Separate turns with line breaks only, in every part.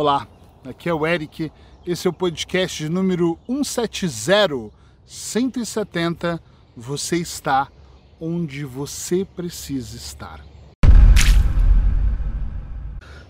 Olá, aqui é o Eric. Esse é o podcast número 170, 170. Você está onde você precisa estar.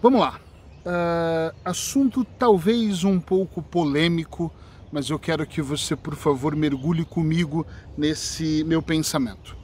Vamos lá. Uh, assunto talvez um pouco polêmico, mas eu quero que você, por favor, mergulhe comigo nesse meu pensamento.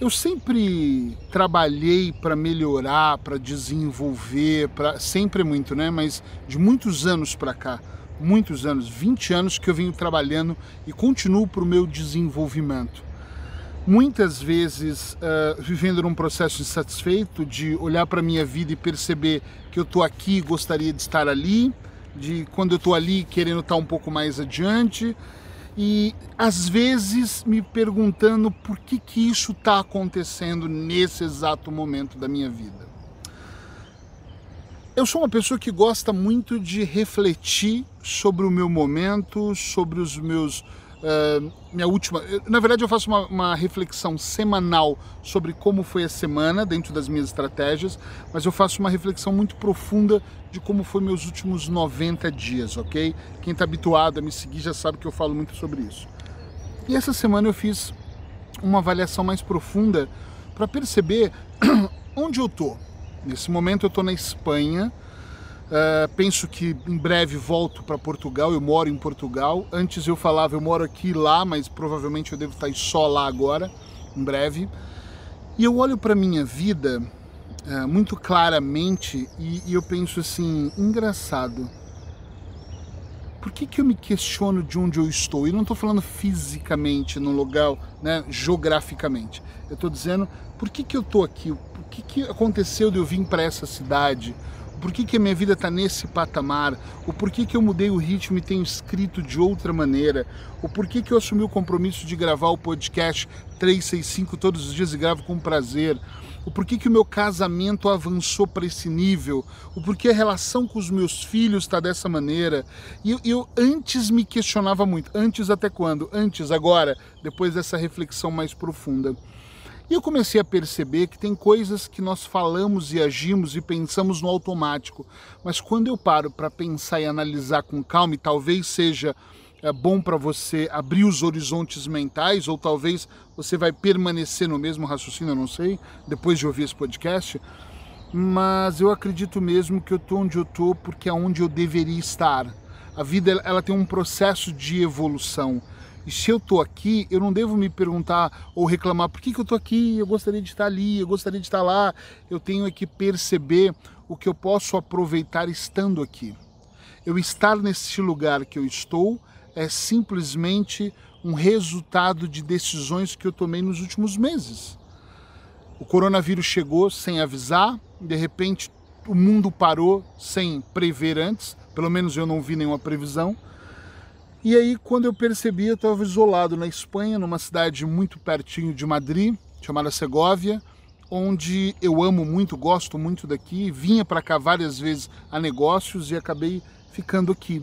Eu sempre trabalhei para melhorar, para desenvolver, para sempre muito, né? Mas de muitos anos para cá, muitos anos, 20 anos que eu venho trabalhando e continuo para o meu desenvolvimento. Muitas vezes uh, vivendo num processo insatisfeito de olhar para minha vida e perceber que eu estou aqui e gostaria de estar ali, de quando eu estou ali querendo estar um pouco mais adiante e às vezes me perguntando por que, que isso está acontecendo nesse exato momento da minha vida. Eu sou uma pessoa que gosta muito de refletir sobre o meu momento, sobre os meus uh, minha última. Na verdade, eu faço uma, uma, reflexão semanal sobre como foi a semana dentro das minhas estratégias, mas eu faço uma reflexão muito profunda de como foi meus últimos 90 dias, ok? Quem está habituado a me seguir já sabe que eu falo muito sobre isso. E essa semana eu fiz uma avaliação mais profunda para perceber onde eu tô. Nesse momento eu estou na Espanha Uh, penso que em breve volto para Portugal. Eu moro em Portugal. Antes eu falava eu moro aqui lá, mas provavelmente eu devo estar só lá agora, em breve. E eu olho para minha vida uh, muito claramente e, e, eu penso assim, engraçado. Por que, que eu me questiono de onde eu estou? E não estou falando fisicamente no lugar, né, geograficamente. Eu estou dizendo por que, que eu estou aqui? O que, que aconteceu de eu vir para essa cidade? Por que, que a minha vida está nesse patamar, o porquê que eu mudei o ritmo e tenho escrito de outra maneira, o porquê que eu assumi o compromisso de gravar o podcast 365 todos os dias e gravo com prazer, o porquê que o meu casamento avançou para esse nível, o porquê a relação com os meus filhos está dessa maneira. E eu, eu, antes me questionava muito, antes até quando? Antes, agora, depois dessa reflexão mais profunda. E eu comecei a perceber que tem coisas que nós falamos e agimos e pensamos no automático, mas quando eu paro para pensar e analisar com calma, e talvez seja é bom para você abrir os horizontes mentais, ou talvez você vai permanecer no mesmo raciocínio, eu não sei, depois de ouvir esse podcast. Mas eu acredito mesmo que eu estou onde eu estou porque é onde eu deveria estar. A vida ela tem um processo de evolução. E se eu estou aqui, eu não devo me perguntar ou reclamar por que, que eu estou aqui, eu gostaria de estar ali, eu gostaria de estar lá. Eu tenho que perceber o que eu posso aproveitar estando aqui. Eu estar nesse lugar que eu estou é simplesmente um resultado de decisões que eu tomei nos últimos meses. O coronavírus chegou sem avisar, de repente o mundo parou sem prever antes, pelo menos eu não vi nenhuma previsão. E aí, quando eu percebi, eu estava isolado na Espanha, numa cidade muito pertinho de Madrid, chamada Segóvia, onde eu amo muito, gosto muito daqui, vinha para cá várias vezes a negócios e acabei ficando aqui.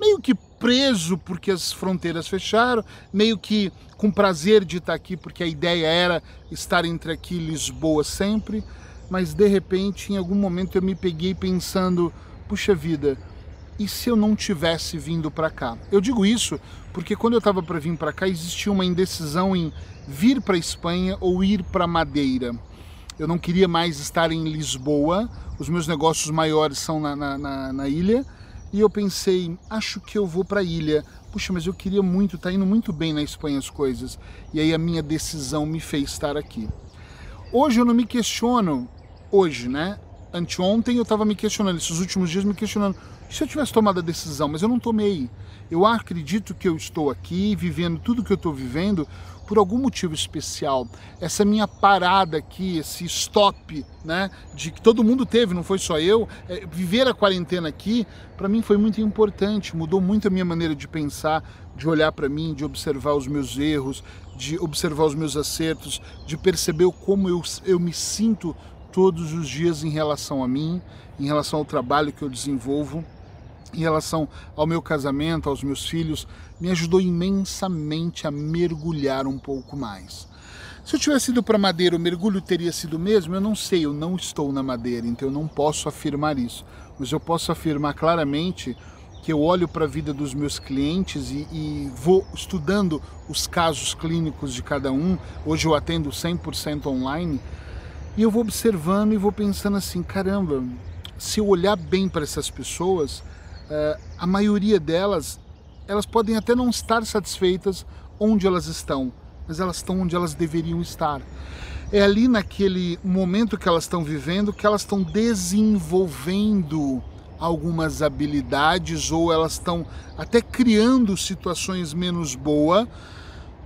Meio que preso porque as fronteiras fecharam, meio que com prazer de estar aqui porque a ideia era estar entre aqui e Lisboa sempre, mas de repente, em algum momento eu me peguei pensando, puxa vida, e se eu não tivesse vindo para cá? Eu digo isso porque quando eu estava para vir para cá existia uma indecisão em vir para Espanha ou ir para Madeira. Eu não queria mais estar em Lisboa, os meus negócios maiores são na, na, na, na ilha, e eu pensei, acho que eu vou para a ilha. Puxa, mas eu queria muito, tá indo muito bem na Espanha as coisas. E aí a minha decisão me fez estar aqui. Hoje eu não me questiono, hoje, né? Anteontem eu estava me questionando, esses últimos dias me questionando, se eu tivesse tomado a decisão, mas eu não tomei. Eu acredito que eu estou aqui vivendo tudo que eu estou vivendo por algum motivo especial. Essa minha parada aqui, esse stop, né, de que todo mundo teve, não foi só eu, é, viver a quarentena aqui, para mim foi muito importante, mudou muito a minha maneira de pensar, de olhar para mim, de observar os meus erros, de observar os meus acertos, de perceber como eu, eu me sinto todos os dias em relação a mim, em relação ao trabalho que eu desenvolvo em relação ao meu casamento, aos meus filhos, me ajudou imensamente a mergulhar um pouco mais. Se eu tivesse ido para Madeira, o mergulho teria sido o mesmo? Eu não sei, eu não estou na Madeira, então eu não posso afirmar isso. Mas eu posso afirmar claramente que eu olho para a vida dos meus clientes e, e, vou estudando os casos clínicos de cada um. Hoje eu atendo 100% online e eu vou observando e vou pensando assim: caramba, se eu olhar bem para essas pessoas, a maioria delas, elas podem até não estar satisfeitas onde elas estão, mas elas estão onde elas deveriam estar. É ali naquele momento que elas estão vivendo que elas estão desenvolvendo algumas habilidades ou elas estão até criando situações menos boas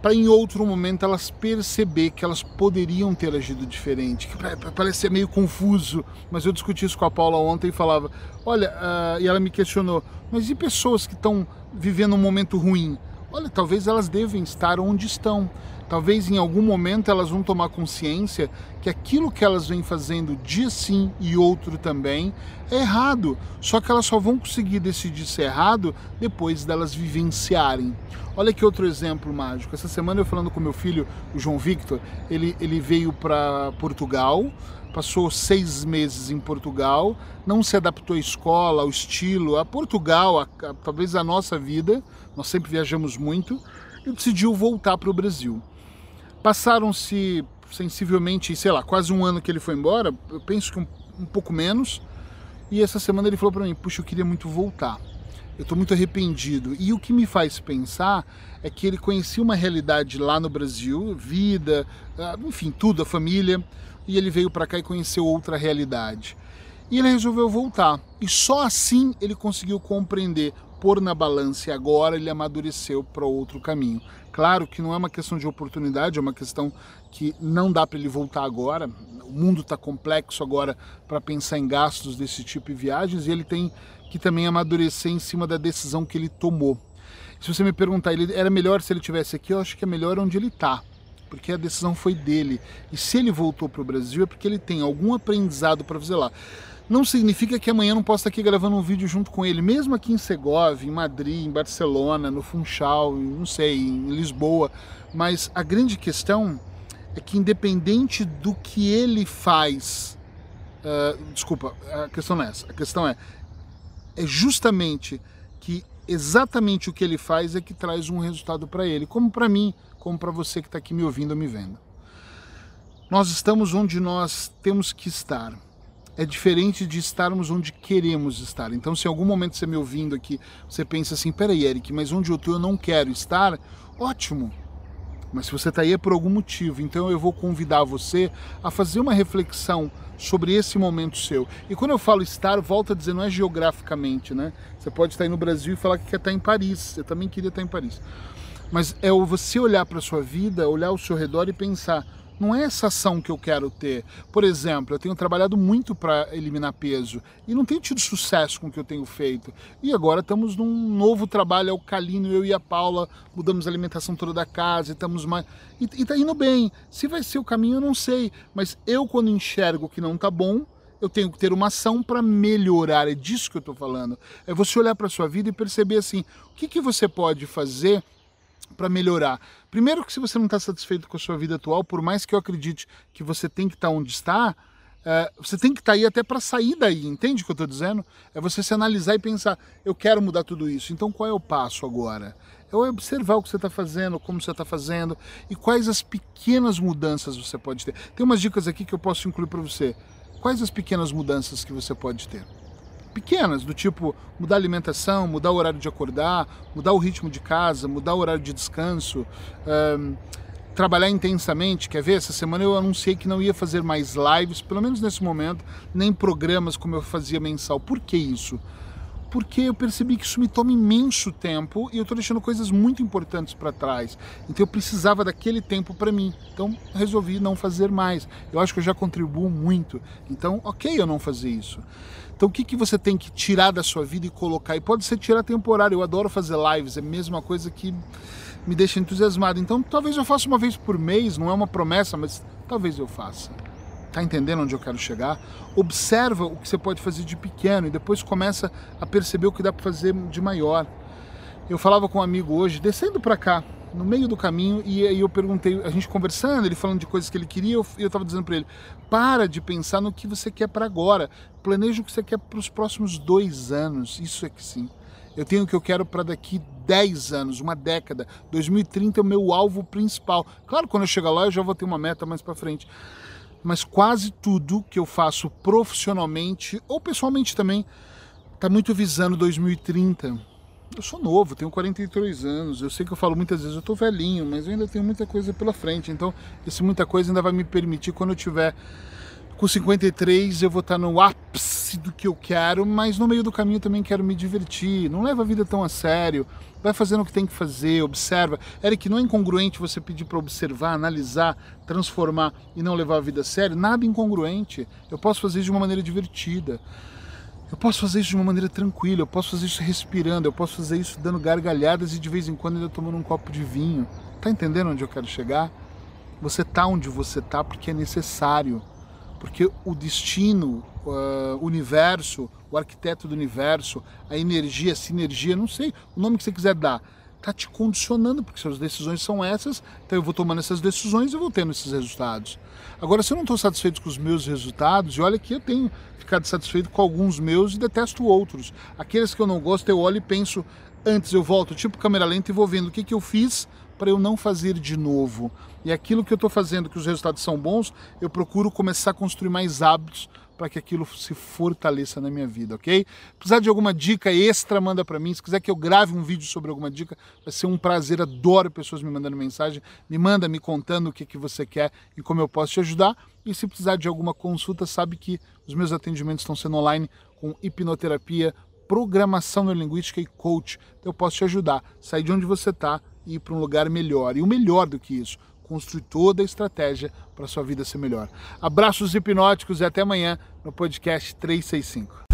para em outro momento elas perceber que elas poderiam ter agido diferente. Que parece ser meio confuso, mas eu discuti isso com a Paula ontem e falava, olha, uh, e ela me questionou, mas e pessoas que estão vivendo um momento ruim? Olha, talvez elas devem estar onde estão. Talvez em algum momento elas vão tomar consciência que aquilo que elas vêm fazendo dia sim e outro também é errado. Só que elas só vão conseguir decidir se é errado depois delas vivenciarem. Olha que outro exemplo mágico. Essa semana eu falando com meu filho, o João Victor, ele, ele veio para Portugal, passou seis meses em Portugal, não se adaptou à escola, ao estilo, a Portugal, a, a, talvez a nossa vida, nós sempre viajamos muito, e decidiu voltar para o Brasil. Passaram-se sensivelmente, sei lá, quase um ano que ele foi embora, eu penso que um, um pouco menos. E essa semana ele falou para mim: Puxa, eu queria muito voltar. Eu estou muito arrependido. E o que me faz pensar é que ele conhecia uma realidade lá no Brasil, vida, ah, enfim, tudo, a família, e ele veio para cá e conheceu outra realidade. E ele resolveu voltar. E só assim ele conseguiu compreender pôr na balança e agora ele amadureceu para outro caminho. Claro que não é uma questão de oportunidade, é uma questão que não dá para ele voltar agora. O mundo está complexo agora para pensar em gastos desse tipo de viagens e ele tem que também amadurecer em cima da decisão que ele tomou. Se você me perguntar, ele era melhor se ele tivesse aqui, eu acho que é melhor onde ele está, porque a decisão foi dele. E se ele voltou para o Brasil é porque ele tem algum aprendizado para fazer lá não significa que amanhã não possa estar aqui gravando um vídeo junto com ele, mesmo aqui em Segovia, em Madrid, em Barcelona, no Funchal, não sei, em Lisboa. Mas a grande questão é que independente do que ele faz, uh, desculpa, a questão não é essa, a questão é, é justamente que exatamente o que ele faz é que traz um resultado para ele, como para mim, como para você que está aqui me ouvindo ou me vendo. Nós estamos onde nós temos que estar é diferente de estarmos onde queremos estar. Então, se em algum momento você me ouvindo aqui, você pensa assim, peraí, Eric, mas onde eu estou eu não quero estar, ótimo. Mas se você está aí é por algum motivo, então eu vou convidar você a fazer uma reflexão sobre esse momento seu. E quando eu falo estar, volta a dizer, não é geograficamente, né? Você pode estar aí no Brasil e falar que quer estar em Paris. Eu também queria estar em Paris. Mas é você olhar para a sua vida, olhar ao seu redor e pensar, não é essa ação que eu quero ter. Por exemplo, eu tenho trabalhado muito para eliminar peso e não tenho tido sucesso com o que eu tenho feito. E agora estamos num novo trabalho alcalino, eu e a Paula mudamos a alimentação toda da casa e estamos mais. E, e tá indo bem. Se vai ser o caminho, eu não sei. Mas eu, quando enxergo que não está bom, eu tenho que ter uma ação para melhorar. É disso que eu estou falando. É você olhar para sua vida e perceber assim: o que, que você pode fazer para melhorar. Primeiro que se você não está satisfeito com a sua vida atual, por mais que eu acredite que você tem que estar tá onde está, é, você tem que estar tá aí até para sair daí, entende o que eu estou dizendo? É você se analisar e pensar, eu quero mudar tudo isso, então qual é o passo agora? É observar o que você está fazendo, como você está fazendo e quais as pequenas mudanças você pode ter. Tem umas dicas aqui que eu posso incluir para você. Quais as pequenas mudanças que você pode ter? Pequenas, do tipo mudar a alimentação, mudar o horário de acordar, mudar o ritmo de casa, mudar o horário de descanso, um, trabalhar intensamente. Quer ver? Essa semana eu anunciei que não ia fazer mais lives, pelo menos nesse momento, nem programas como eu fazia mensal. Por que isso? Porque eu percebi que isso me toma imenso tempo e eu estou deixando coisas muito importantes para trás. Então eu precisava daquele tempo para mim. Então resolvi não fazer mais. Eu acho que eu já contribuo muito. Então, ok eu não fazer isso. Então o que, que você tem que tirar da sua vida e colocar? E pode ser tirar temporário. Eu adoro fazer lives, é a mesma coisa que me deixa entusiasmado. Então talvez eu faça uma vez por mês, não é uma promessa, mas talvez eu faça. Tá entendendo onde eu quero chegar? Observa o que você pode fazer de pequeno e depois começa a perceber o que dá para fazer de maior. Eu falava com um amigo hoje, descendo para cá, no meio do caminho, e aí eu perguntei, a gente conversando, ele falando de coisas que ele queria, eu, eu tava dizendo para ele: para de pensar no que você quer para agora, planeja o que você quer para os próximos dois anos, isso é que sim. Eu tenho o que eu quero para daqui 10 anos, uma década. 2030 é o meu alvo principal. Claro, quando eu chegar lá, eu já vou ter uma meta mais para frente. Mas quase tudo que eu faço profissionalmente ou pessoalmente também está muito visando 2030. Eu sou novo, tenho 43 anos. Eu sei que eu falo muitas vezes, eu estou velhinho, mas eu ainda tenho muita coisa pela frente. Então, esse muita coisa ainda vai me permitir quando eu tiver com 53 eu vou estar no ápice do que eu quero, mas no meio do caminho também quero me divertir. Não leva a vida tão a sério. Vai fazendo o que tem que fazer, observa. Eric, não é incongruente você pedir para observar, analisar, transformar e não levar a vida a sério? Nada incongruente. Eu posso fazer isso de uma maneira divertida. Eu posso fazer isso de uma maneira tranquila, eu posso fazer isso respirando, eu posso fazer isso dando gargalhadas e de vez em quando ainda tomando um copo de vinho. Tá entendendo onde eu quero chegar? Você tá onde você tá porque é necessário porque o destino, o universo, o arquiteto do universo, a energia, a sinergia, não sei, o nome que você quiser dar, está te condicionando, porque suas decisões são essas, então eu vou tomando essas decisões e vou tendo esses resultados. Agora, se eu não estou satisfeito com os meus resultados, e olha que eu tenho ficado satisfeito com alguns meus e detesto outros. Aqueles que eu não gosto, eu olho e penso, antes eu volto, tipo câmera lenta, e vou vendo o que, que eu fiz para eu não fazer de novo. E aquilo que eu estou fazendo, que os resultados são bons, eu procuro começar a construir mais hábitos para que aquilo se fortaleça na minha vida, ok? Precisar de alguma dica extra, manda para mim. Se quiser que eu grave um vídeo sobre alguma dica, vai ser um prazer. Adoro pessoas me mandando mensagem. Me manda me contando o que, que você quer e como eu posso te ajudar. E se precisar de alguma consulta, sabe que os meus atendimentos estão sendo online com hipnoterapia, programação neurolinguística e coach. Então eu posso te ajudar. Sair de onde você está e ir para um lugar melhor. E o melhor do que isso, construir toda a estratégia para sua vida ser melhor. Abraços hipnóticos e até amanhã no podcast 365.